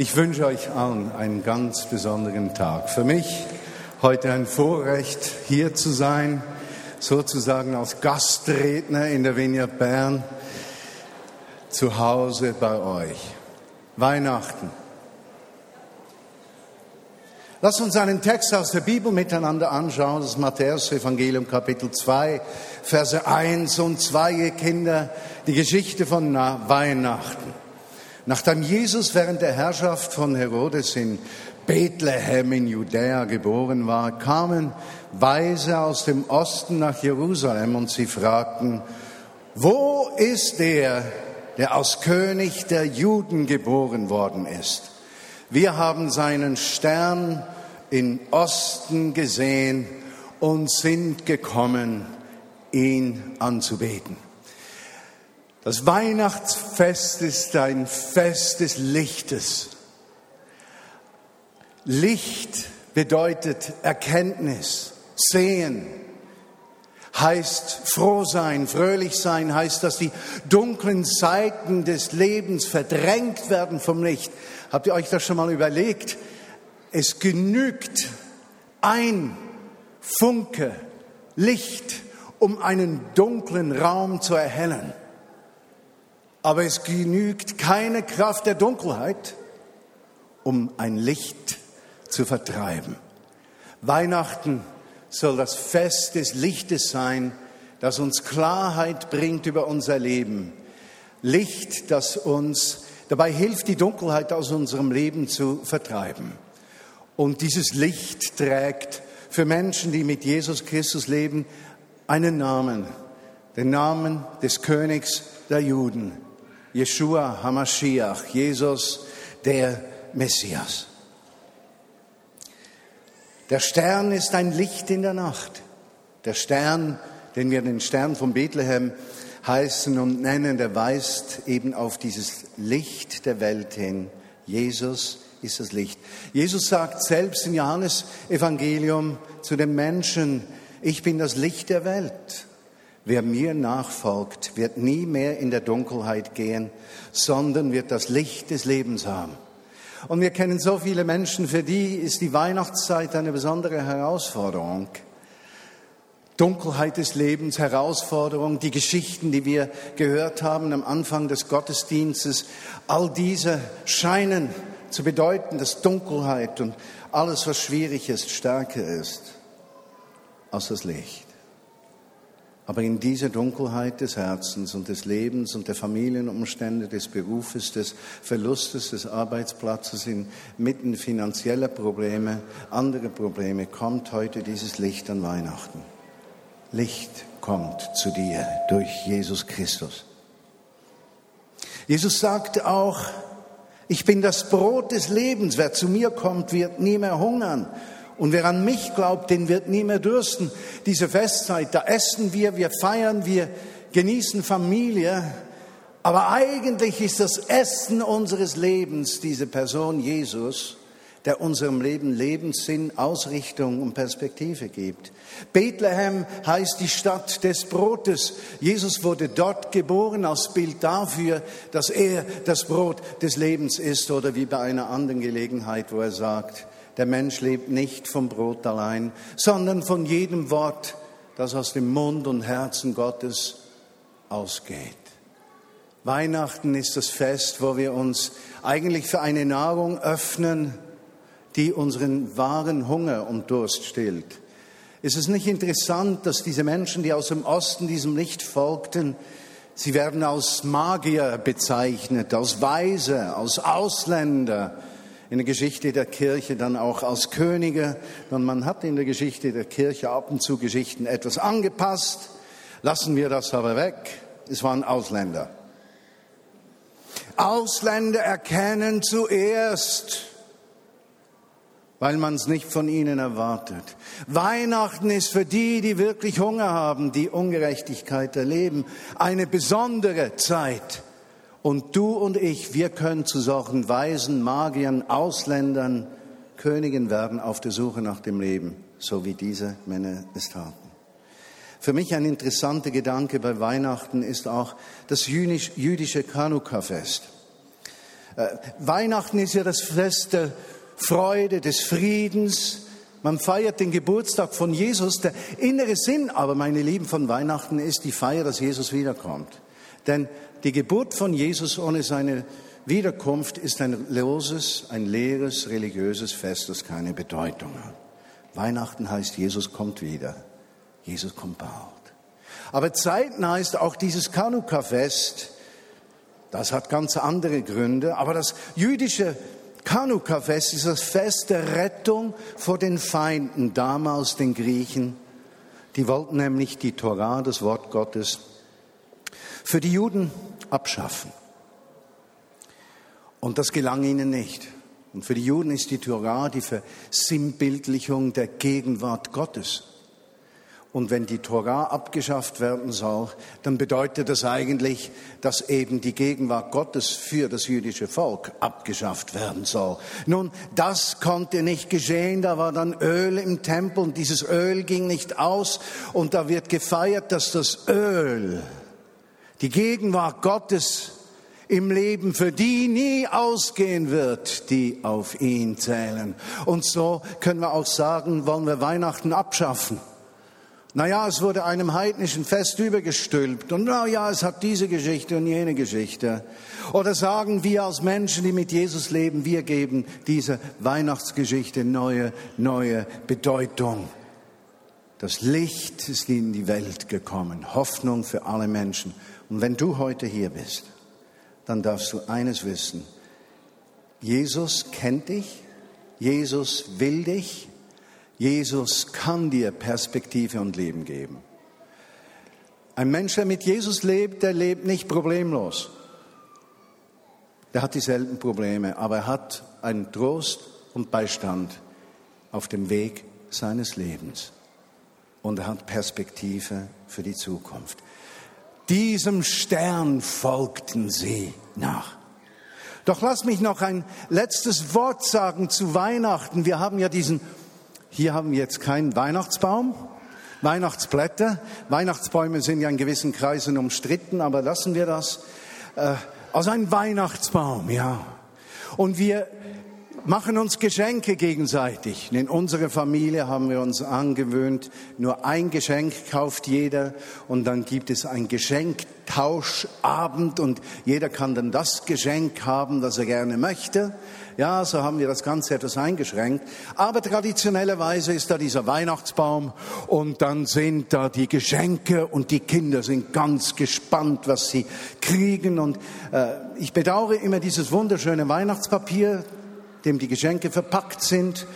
Ich wünsche euch allen einen ganz besonderen Tag. Für mich heute ein Vorrecht, hier zu sein, sozusagen als Gastredner in der Vineyard Bern, zu Hause bei euch. Weihnachten. Lass uns einen Text aus der Bibel miteinander anschauen, das Matthäus Evangelium Kapitel 2, Verse 1 und 2, ihr Kinder, die Geschichte von Weihnachten. Nachdem Jesus während der Herrschaft von Herodes in Bethlehem in Judäa geboren war, kamen Weise aus dem Osten nach Jerusalem und sie fragten, wo ist der, der als König der Juden geboren worden ist? Wir haben seinen Stern im Osten gesehen und sind gekommen, ihn anzubeten. Das Weihnachtsfest ist ein Fest des Lichtes. Licht bedeutet Erkenntnis, Sehen, heißt froh sein, fröhlich sein, heißt, dass die dunklen Seiten des Lebens verdrängt werden vom Licht. Habt ihr euch das schon mal überlegt? Es genügt ein Funke Licht, um einen dunklen Raum zu erhellen. Aber es genügt keine Kraft der Dunkelheit, um ein Licht zu vertreiben. Weihnachten soll das Fest des Lichtes sein, das uns Klarheit bringt über unser Leben. Licht, das uns dabei hilft, die Dunkelheit aus unserem Leben zu vertreiben. Und dieses Licht trägt für Menschen, die mit Jesus Christus leben, einen Namen, den Namen des Königs der Juden, Jeshua Hamashiach, Jesus, der Messias. Der Stern ist ein Licht in der Nacht. Der Stern, den wir den Stern von Bethlehem heißen und nennen, der weist eben auf dieses Licht der Welt hin. Jesus ist das Licht. Jesus sagt selbst im Johannes Evangelium zu den Menschen, ich bin das Licht der Welt. Wer mir nachfolgt, wird nie mehr in der Dunkelheit gehen, sondern wird das Licht des Lebens haben. Und wir kennen so viele Menschen, für die ist die Weihnachtszeit eine besondere Herausforderung. Dunkelheit des Lebens, Herausforderung, die Geschichten, die wir gehört haben am Anfang des Gottesdienstes, all diese scheinen zu bedeuten, dass Dunkelheit und alles, was schwierig ist, stärker ist als das Licht. Aber in dieser Dunkelheit des Herzens und des Lebens und der Familienumstände, des Berufes, des Verlustes des Arbeitsplatzes, inmitten finanzieller Probleme, andere Probleme, kommt heute dieses Licht an Weihnachten. Licht kommt zu dir durch Jesus Christus. Jesus sagte auch, ich bin das Brot des Lebens. Wer zu mir kommt, wird nie mehr hungern. Und wer an mich glaubt, den wird nie mehr dürsten. Diese Festzeit, da essen wir, wir feiern, wir genießen Familie. Aber eigentlich ist das Essen unseres Lebens diese Person Jesus, der unserem Leben Lebenssinn, Ausrichtung und Perspektive gibt. Bethlehem heißt die Stadt des Brotes. Jesus wurde dort geboren als Bild dafür, dass er das Brot des Lebens ist oder wie bei einer anderen Gelegenheit, wo er sagt, der Mensch lebt nicht vom Brot allein, sondern von jedem Wort, das aus dem Mund und Herzen Gottes ausgeht. Weihnachten ist das Fest, wo wir uns eigentlich für eine Nahrung öffnen, die unseren wahren Hunger und Durst stillt. Ist es nicht interessant, dass diese Menschen, die aus dem Osten diesem Licht folgten, sie werden als Magier bezeichnet, als Weise, als Ausländer, in der Geschichte der Kirche dann auch als Könige. Und man hat in der Geschichte der Kirche ab und zu Geschichten etwas angepasst. Lassen wir das aber weg. Es waren Ausländer. Ausländer erkennen zuerst, weil man es nicht von ihnen erwartet. Weihnachten ist für die, die wirklich Hunger haben, die Ungerechtigkeit erleben, eine besondere Zeit. Und du und ich, wir können zu solchen Weisen, Magiern, Ausländern, Königen werden auf der Suche nach dem Leben, so wie diese Männer es taten. Für mich ein interessanter Gedanke bei Weihnachten ist auch das jüdische Chanukka-Fest. Äh, Weihnachten ist ja das Fest der Freude, des Friedens. Man feiert den Geburtstag von Jesus. Der innere Sinn aber, meine Lieben, von Weihnachten ist die Feier, dass Jesus wiederkommt. Denn die Geburt von Jesus ohne seine Wiederkunft ist ein loses, ein leeres, religiöses Fest, das keine Bedeutung hat. Weihnachten heißt, Jesus kommt wieder. Jesus kommt bald. Aber zeitnah ist auch dieses Chanukka-Fest, das hat ganz andere Gründe, aber das jüdische Chanukka-Fest ist das Fest der Rettung vor den Feinden, damals den Griechen. Die wollten nämlich die Torah, das Wort Gottes, für die Juden abschaffen. Und das gelang ihnen nicht. Und für die Juden ist die Torah die Versinnbildlichung der Gegenwart Gottes. Und wenn die Torah abgeschafft werden soll, dann bedeutet das eigentlich, dass eben die Gegenwart Gottes für das jüdische Volk abgeschafft werden soll. Nun, das konnte nicht geschehen. Da war dann Öl im Tempel und dieses Öl ging nicht aus. Und da wird gefeiert, dass das Öl, die Gegenwart Gottes im Leben für die nie ausgehen wird, die auf ihn zählen. Und so können wir auch sagen, wollen wir Weihnachten abschaffen. Naja, es wurde einem heidnischen Fest übergestülpt und naja, es hat diese Geschichte und jene Geschichte. Oder sagen wir als Menschen, die mit Jesus leben, wir geben dieser Weihnachtsgeschichte neue, neue Bedeutung. Das Licht ist in die Welt gekommen, Hoffnung für alle Menschen. Und wenn du heute hier bist, dann darfst du eines wissen. Jesus kennt dich, Jesus will dich, Jesus kann dir Perspektive und Leben geben. Ein Mensch, der mit Jesus lebt, der lebt nicht problemlos. Der hat dieselben Probleme, aber er hat einen Trost und Beistand auf dem Weg seines Lebens. Und er hat Perspektive für die Zukunft. Diesem Stern folgten sie nach. Doch lass mich noch ein letztes Wort sagen zu Weihnachten. Wir haben ja diesen hier haben wir jetzt keinen Weihnachtsbaum, Weihnachtsblätter. Weihnachtsbäume sind ja in gewissen Kreisen umstritten, aber lassen wir das. Äh, also ein Weihnachtsbaum, ja. Und wir machen uns Geschenke gegenseitig. In unserer Familie haben wir uns angewöhnt, nur ein Geschenk kauft jeder und dann gibt es ein Geschenktauschabend und jeder kann dann das Geschenk haben, das er gerne möchte. Ja, so haben wir das Ganze etwas eingeschränkt. Aber traditionellerweise ist da dieser Weihnachtsbaum und dann sind da die Geschenke und die Kinder sind ganz gespannt, was sie kriegen. Und äh, ich bedauere immer dieses wunderschöne Weihnachtspapier, dem die Geschenke verpackt sind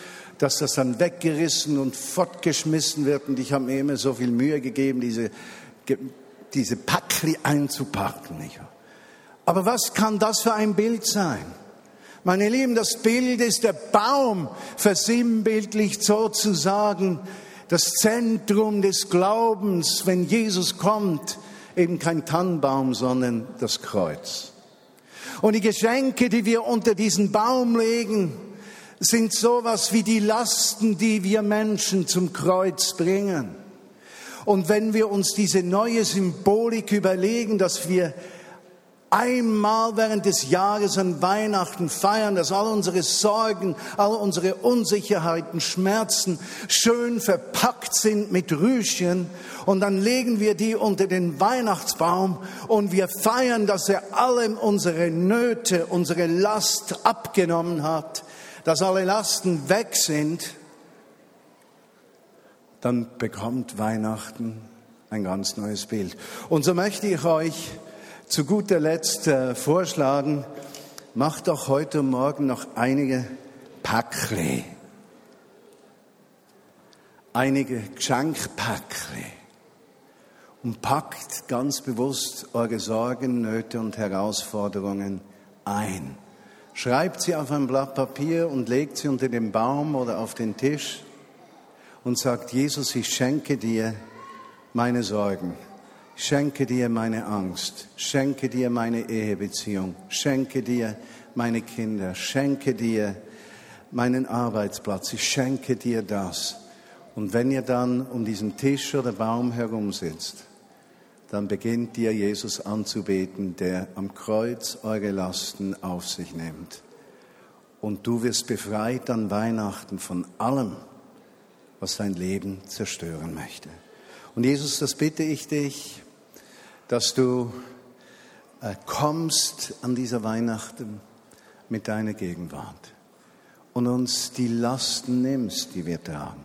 dass das dann weggerissen und fortgeschmissen wird. Und ich habe mir immer so viel Mühe gegeben, diese, diese Packli einzupacken. Aber was kann das für ein Bild sein? Meine Lieben, das Bild ist der Baum, versinnbildlicht sozusagen das Zentrum des Glaubens, wenn Jesus kommt, eben kein Tannenbaum, sondern das Kreuz. Und die Geschenke, die wir unter diesen Baum legen, sind sowas wie die Lasten, die wir Menschen zum Kreuz bringen. Und wenn wir uns diese neue Symbolik überlegen, dass wir einmal während des Jahres an Weihnachten feiern, dass all unsere Sorgen, all unsere Unsicherheiten, Schmerzen schön verpackt sind mit Rüschen und dann legen wir die unter den Weihnachtsbaum und wir feiern, dass er alle unsere Nöte, unsere Last abgenommen hat, dass alle Lasten weg sind, dann bekommt Weihnachten ein ganz neues Bild. Und so möchte ich euch zu guter Letzt äh, vorschlagen, macht doch heute Morgen noch einige Packle, einige Geschenkpackle und packt ganz bewusst eure Sorgen, Nöte und Herausforderungen ein. Schreibt sie auf ein Blatt Papier und legt sie unter den Baum oder auf den Tisch und sagt, Jesus, ich schenke dir meine Sorgen Schenke dir meine Angst, schenke dir meine Ehebeziehung, schenke dir meine Kinder, schenke dir meinen Arbeitsplatz, ich schenke dir das. Und wenn ihr dann um diesen Tisch oder Baum herum sitzt, dann beginnt dir Jesus anzubeten, der am Kreuz eure Lasten auf sich nimmt. Und du wirst befreit an Weihnachten von allem, was dein Leben zerstören möchte. Und Jesus, das bitte ich dich, dass du äh, kommst an dieser Weihnachten mit deiner Gegenwart und uns die Lasten nimmst, die wir tragen,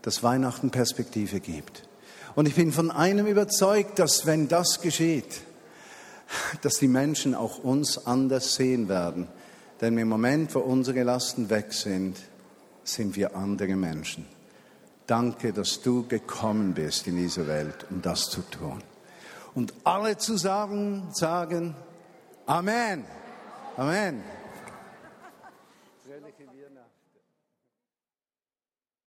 dass Weihnachten Perspektive gibt. Und ich bin von einem überzeugt, dass wenn das geschieht, dass die Menschen auch uns anders sehen werden. Denn im Moment, wo unsere Lasten weg sind, sind wir andere Menschen. Danke, dass du gekommen bist in diese Welt, um das zu tun. Und alle zu sagen, sagen Amen. Amen.